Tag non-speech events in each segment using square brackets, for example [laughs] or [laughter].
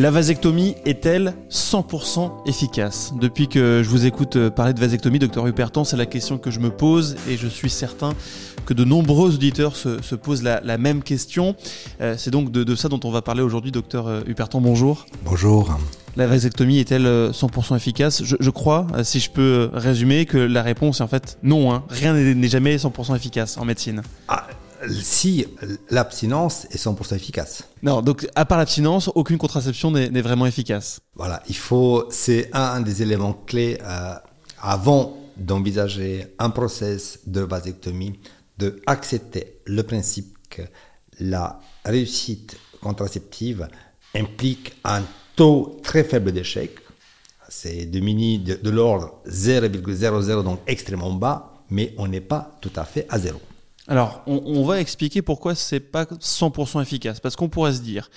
La vasectomie est-elle 100% efficace Depuis que je vous écoute euh, parler de vasectomie, docteur Hupertan, c'est la question que je me pose et je suis certain que de nombreux auditeurs se, posent la, même question. Euh, c'est donc de, ça dont on va parler aujourd'hui, docteur euh, Hupertan. Bonjour. Bonjour. La vasectomie est-elle 100% efficace je, crois, si je peux résumer, que la réponse est en fait non. Hein. Rien n'est jamais 100% efficace en médecine. Ah, si l'abstinence est 100% efficace. Non, donc à part l'abstinence, aucune contraception n'est vraiment efficace. Voilà, il faut, c'est un des éléments clés euh, avant d'envisager un process de vasectomie, de accepter le principe que la réussite contraceptive implique un taux très faible d'échec. C'est de, mini, de, de l'ordre 0,00, donc extrêmement bas, mais on n'est pas tout à fait à zéro. Alors, on, va expliquer pourquoi c'est pas 100% efficace. Parce qu'on pourrait se dire,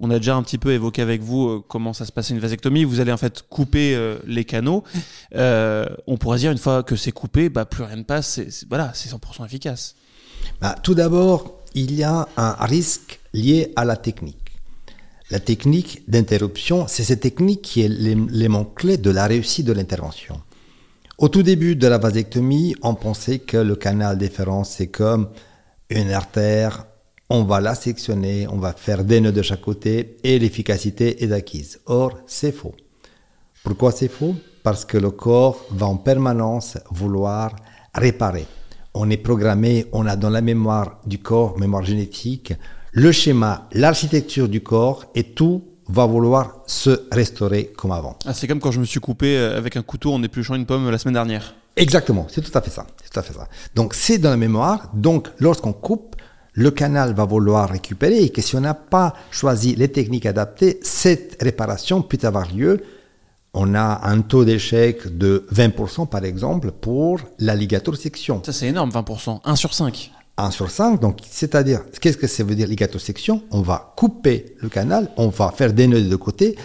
on a déjà un petit peu évoqué avec vous euh, comment ça se passe une vasectomie. Vous allez en fait couper euh, les canaux. [laughs] Euh, on pourrait dire une fois que c'est coupé, bah, plus rien ne passe. voilà, c'est 100% efficace. Bah, tout d'abord, il y a un risque lié à la technique. La technique d'interruption, c'est cette technique qui est l'élément clé de la réussite de l'intervention. Au tout début de la vasectomie, on pensait que le canal déférent, c'est comme une artère. On va la sectionner, on va faire des nœuds de chaque côté et l'efficacité est acquise. Or, c'est faux. Pourquoi c'est faux? Parce que le corps va en permanence vouloir réparer. On est programmé, on a dans la mémoire du corps, mémoire génétique, le schéma, l'architecture du corps et tout va vouloir se restaurer comme avant. Ah, c'est comme quand je me suis coupé euh, avec un couteau en épluchant une pomme la semaine dernière. Exactement, c'est tout à fait ça. C'est tout à fait ça. Donc c'est dans la mémoire. Donc lorsqu'on coupe, le canal va vouloir récupérer et que si on n'a pas choisi les techniques adaptées, cette réparation peut avoir lieu. On a un taux d'échec de 20% par exemple pour la ligature section. Ça c'est énorme, 20%. 1 sur 5. 1 sur 5. Donc, c'est-à-dire, qu'est-ce que ça veut dire ligatosection On va couper le canal, on va faire des nœuds de côté,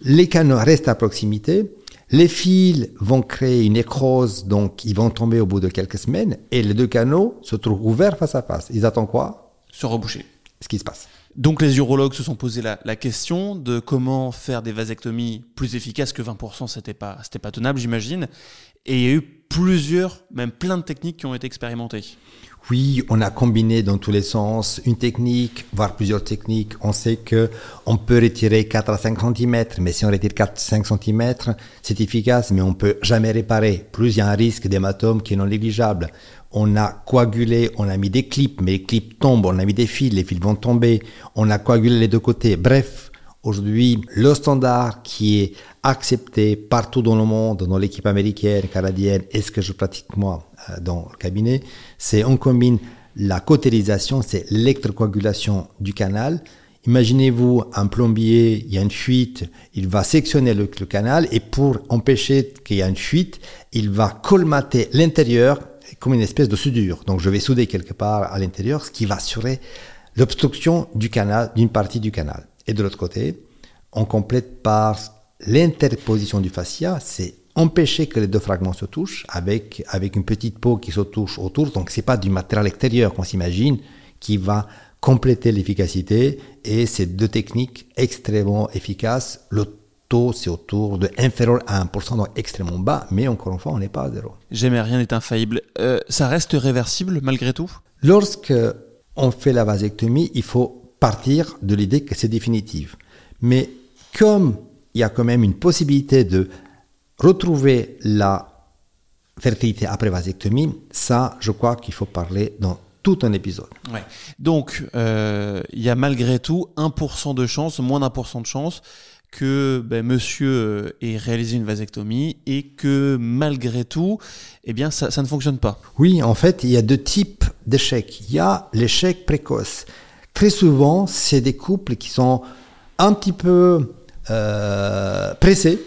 les canaux restent à proximité, les fils vont créer une écrose, donc ils vont tomber au bout de quelques semaines, et les deux canaux se trouvent ouverts face à face. Ils attendent quoi? Se reboucher. Ce qui se passe. Donc les urologues se sont posé la, question de comment faire des vasectomies plus efficaces que 20%, c'était pas, c'était pas tenable, j'imagine. Et il y a eu plusieurs, même plein de techniques qui ont été expérimentées. Oui, on a combiné dans tous les sens une technique, voire plusieurs techniques. On sait que on peut retirer 4 à 5 cm, mais si on retire 4 5 cm, c'est efficace, mais on peut jamais réparer. Plus il y a un risque d'hématome qui est non négligeable. On a coagulé, on a mis des clips, mais les clips tombent, on a mis des fils, les fils vont tomber. On a coagulé les deux côtés. Bref, Aujourd'hui, le standard qui est accepté partout dans le monde, dans l'équipe américaine, canadienne, et ce que je pratique moi dans le cabinet, c'est on combine la cautérisation, c'est l'électrocoagulation du canal. Imaginez-vous un plombier, il y a une fuite, il va sectionner le, canal et pour empêcher qu'il y ait une fuite, il va colmater l'intérieur comme une espèce de soudure. Donc je vais souder quelque part à l'intérieur, ce qui va assurer l'obstruction du canal, d'une partie du canal. Et de l'autre côté, on complète par l'interposition du fascia, c'est empêcher que les deux fragments se touchent avec, avec une petite peau qui se touche autour. Donc c'est pas du matériel extérieur qu'on s'imagine qui va compléter l'efficacité et c'est deux techniques extrêmement efficaces. Le taux c'est autour de inférieur à 1%, donc extrêmement bas, mais encore une fois on n'est pas à zéro. Jamais rien n'est infaillible. Euh, ça reste réversible malgré tout? Lorsque on fait la vasectomie, il faut partir de l'idée que c'est définitive. Mais comme il y a quand même une possibilité de retrouver la fertilité après vasectomie, ça, je crois qu'il faut parler dans tout un épisode. Ouais. Donc, euh, il y a malgré tout 1% de chance, moins d'un pour cent de chance que ben, monsieur euh, ait réalisé une vasectomie et que malgré tout, eh bien, ça, ça ne fonctionne pas. Oui, en fait, il y a deux types d'échecs. Il y a l'échec précoce très souvent, c'est des couples qui sont un petit peu euh, pressés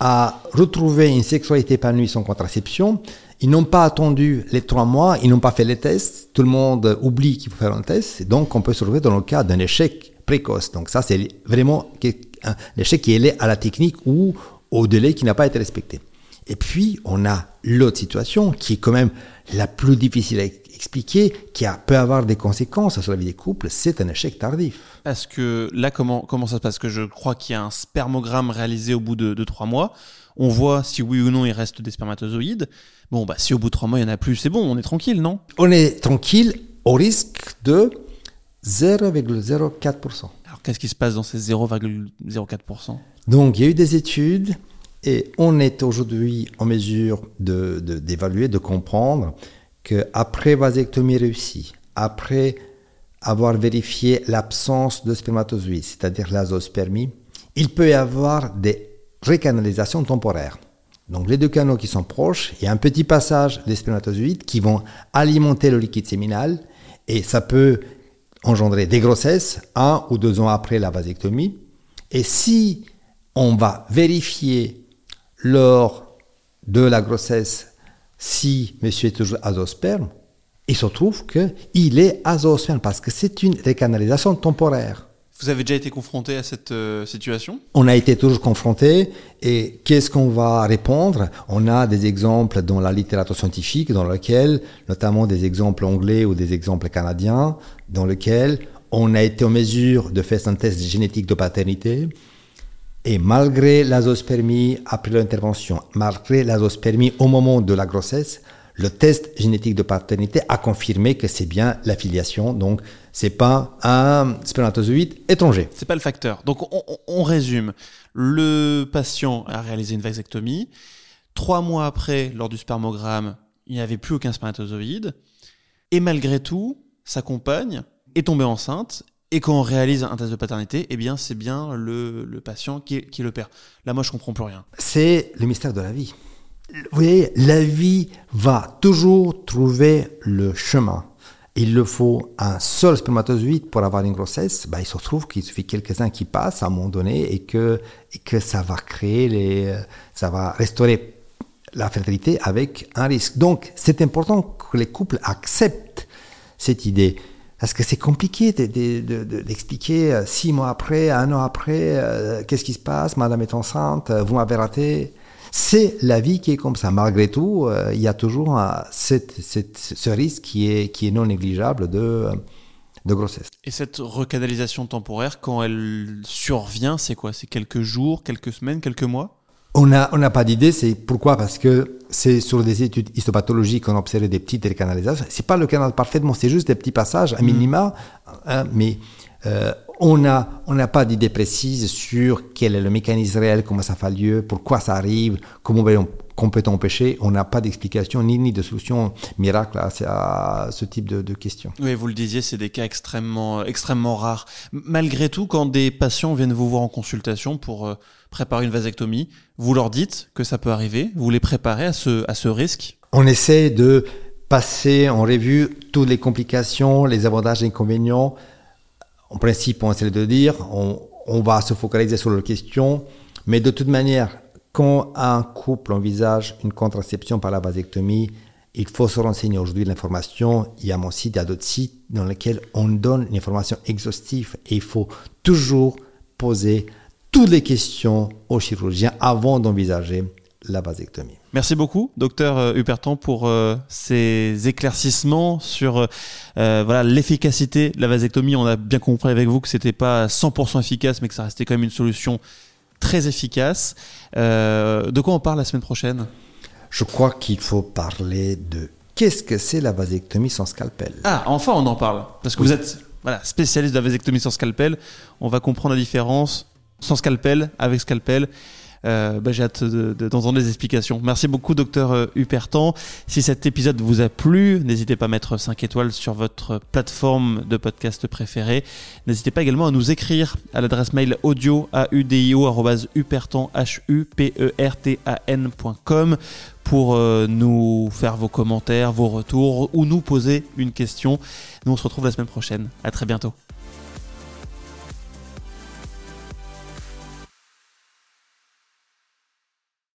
à retrouver une sexualité épanouie sans contraception. Ils n'ont pas attendu les trois mois, ils n'ont pas fait les tests. Tout le monde oublie qu'il faut faire un test. Donc, on peut se retrouver dans le cas d'un échec précoce. Donc, ça, c'est vraiment un échec qui est lié à la technique ou au délai qui n'a pas été respecté. Et puis, on a l'autre situation qui est quand même la plus difficile à expliquer, qui a, peut avoir des conséquences sur la vie des couples, c'est un échec tardif. Parce que là, comment, comment ça se passe? Que je crois qu'il y a un spermogramme réalisé au bout de, trois mois. On voit si oui ou non il reste des spermatozoïdes. Bon, bah, si au bout de trois mois il n'y en a plus, c'est bon, on est tranquille, non? On est tranquille au risque de 0,04%. Alors qu'est-ce qui se passe dans ces 0,04% Donc il y a eu des études et on est aujourd'hui en mesure d'évaluer, de, de, comprendre qu'après vasectomie réussie, après avoir vérifié l'absence de spermatozoïdes, c'est-à-dire l'azospermie, il peut y avoir des recanalisations temporaires. Donc les deux canaux qui sont proches, il y a un petit passage des spermatozoïdes qui vont alimenter le liquide séminal et ça peut engendrer des grossesses un ou deux ans après la vasectomie. Et si on va vérifier lors de la grossesse si monsieur est toujours azosperme, il se trouve qu'il est azosperme parce que c'est une recanalisation temporaire. Vous avez déjà été confronté à cette euh, situation? On a été toujours confronté et qu'est-ce qu'on va répondre? On a des exemples dans la littérature scientifique dans lequel, notamment des exemples anglais ou des exemples canadiens, dans lesquels on a été en mesure de faire un test génétique de paternité et malgré l'azospermie après l'intervention, malgré l'azospermie au moment de la grossesse, le test génétique de paternité a confirmé que c'est bien la filiation. Donc, c'est pas un spermatozoïde étranger. C'est pas le facteur. Donc, on, résume. Le patient a réalisé une vasectomie. Trois mois après, lors du spermogramme, il n'y avait plus aucun spermatozoïde. Et malgré tout, sa compagne est tombée enceinte et quand on réalise un test de paternité, eh bien, c'est bien le, patient qui le père. Là, moi, je comprends plus rien. C'est le mystère de la vie. Vous voyez, la vie va toujours trouver le chemin. Il le faut un seul spermatozoïde pour avoir une grossesse. Bah, il se trouve qu'il suffit quelques-uns qui passent à un moment donné et que, que ça va créer les, ça va restaurer la fertilité avec un risque. Donc, c'est important que les couples acceptent cette idée. Parce que c'est compliqué d'expliquer euh, six mois après, un an après, euh, qu'est-ce qui se passe, madame est enceinte, euh, vous m'avez raté. C'est la vie qui est comme ça. Malgré tout, il y a toujours ce risque qui est, qui est non négligeable de, de grossesse. Et cette recanalisation temporaire, quand elle survient, c'est quoi? C'est quelques jours, quelques semaines, quelques mois? On n'a on pas d'idée, c'est pourquoi Parce que c'est sur des études histopathologiques qu'on a observé des petites recanalisations. C'est pas le canal parfaitement, c'est juste des petits passages, à mm. minima, hein, mais euh, on n'a on n'a pas d'idée précise sur quel est le mécanisme réel, comment ça fait lieu, pourquoi ça arrive, comment qu'on peut empêcher. On n'a pas d'explication ni, ni de solution miracle à, ce type de, questions. Oui, vous le disiez, c'est des cas extrêmement, extrêmement rares. Malgré tout, quand des patients viennent vous voir en consultation pour euh, préparer une vasectomie, vous leur dites que ça peut arriver, vous les préparez à ce, à ce risque? On essaie de passer en revue toutes les complications, les avantages et inconvénients. En principe, on essaie de dire, on, on va se focaliser sur les questions, mais de toute manière, quand un couple envisage une contraception par la vasectomie, il faut se renseigner aujourd'hui l'information. Il y a mon site, il y a d'autres sites dans lesquels on donne une information exhaustive et il faut toujours poser toutes les questions aux chirurgiens avant d'envisager la vasectomie. Merci beaucoup, docteur euh, Hupertan, pour euh, ces éclaircissements sur euh, voilà l'efficacité de la vasectomie. On a bien compris avec vous que c'était pas 100% efficace, mais que ça restait quand même une solution très efficace. de quoi on parle la semaine prochaine? Je crois qu'il faut parler de qu'est-ce que c'est la vasectomie sans scalpel. Ah, enfin on en parle, parce que vous êtes voilà, spécialiste de la vasectomie sans scalpel. On va comprendre la différence sans scalpel, avec scalpel. Euh, bah, j'ai hâte d'entendre des explications. Merci beaucoup, docteur euh, Hupertan. Si cet épisode vous a plu, n'hésitez pas à mettre 5 étoiles sur votre plateforme de podcast préférée. N'hésitez pas également à nous écrire à l'adresse mail audio e pour euh, nous faire vos commentaires, vos retours ou nous poser une question. Nous on se retrouve la semaine prochaine. À très bientôt.